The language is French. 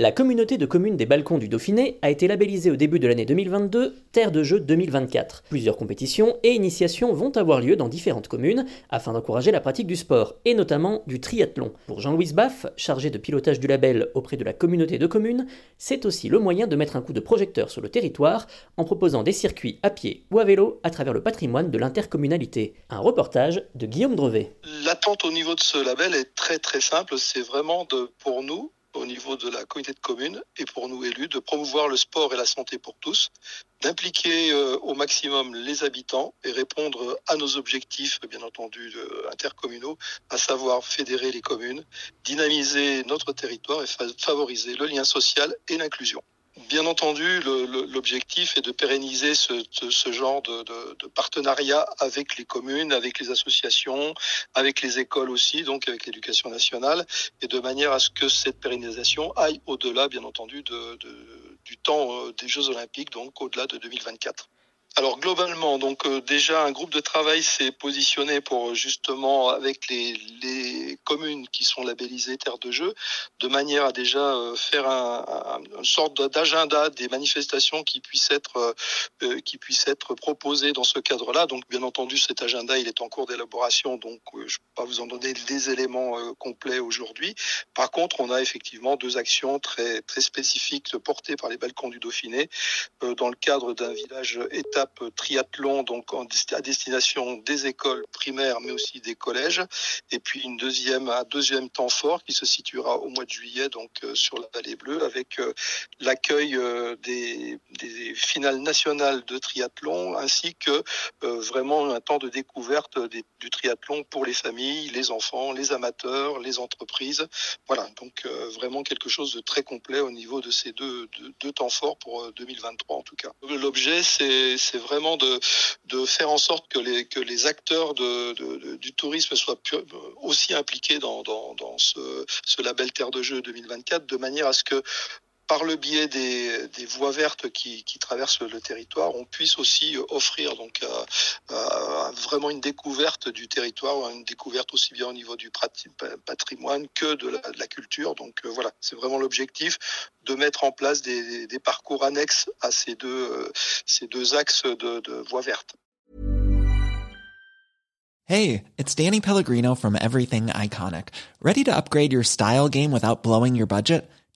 La communauté de communes des Balcons du Dauphiné a été labellisée au début de l'année 2022 Terre de jeu 2024. Plusieurs compétitions et initiations vont avoir lieu dans différentes communes afin d'encourager la pratique du sport et notamment du triathlon. Pour Jean-Louis Baff, chargé de pilotage du label auprès de la communauté de communes, c'est aussi le moyen de mettre un coup de projecteur sur le territoire en proposant des circuits à pied ou à vélo à travers le patrimoine de l'intercommunalité. Un reportage de Guillaume Drevet. L'attente au niveau de ce label est très très simple, c'est vraiment de, pour nous au niveau de la communauté de communes et pour nous élus de promouvoir le sport et la santé pour tous, d'impliquer euh, au maximum les habitants et répondre à nos objectifs, bien entendu, intercommunaux, à savoir fédérer les communes, dynamiser notre territoire et favoriser le lien social et l'inclusion. Bien entendu, l'objectif est de pérenniser ce, genre de, partenariat avec les communes, avec les associations, avec les écoles aussi, donc avec l'éducation nationale, et de manière à ce que cette pérennisation aille au-delà, bien entendu, du temps euh, des Jeux Olympiques, donc au-delà de 2024. Alors globalement, donc euh, déjà un groupe de travail s'est positionné pour justement avec les, communes qui sont labellisées terres de jeu, de manière à déjà euh, faire un, un, une sorte d'agenda des manifestations qui puissent être euh, qui puissent être proposées dans ce cadre-là. Donc bien entendu, cet agenda il est en cours d'élaboration, donc je ne peux pas vous en donner des éléments complets aujourd'hui. Par contre, on a effectivement deux actions très très spécifiques portées par les balcons du Dauphiné dans le cadre d'un village état triathlon donc à destination des écoles primaires mais aussi des collèges et puis une deuxième un deuxième temps fort qui se situera au mois de juillet donc euh, sur la vallée bleue avec euh, l'accueil euh, des, des, finales nationales de triathlon ainsi que vraiment un temps de découverte du triathlon pour les familles, les enfants, les amateurs, les entreprises. Voilà, donc vraiment quelque chose de très complet au niveau de ces deux, deux temps forts pour 2023 en tout cas. L'objet c'est c'est vraiment de, faire en sorte que les, acteurs du tourisme soient aussi impliqués dans, ce, label Terre de Jeu 2024, de manière à ce que par le biais des, voies vertes qui, qui, traversent le territoire, on puisse aussi offrir donc euh, euh, vraiment une découverte du territoire, une découverte aussi bien au niveau du patrimoine que de la, culture. Donc euh, voilà, c'est vraiment l'objectif de mettre en place des, parcours annexes à ces deux, euh, axes de, de voies vertes. Hey, it's Danny Pellegrino from Everything Iconic. Ready to upgrade your style game without blowing your budget?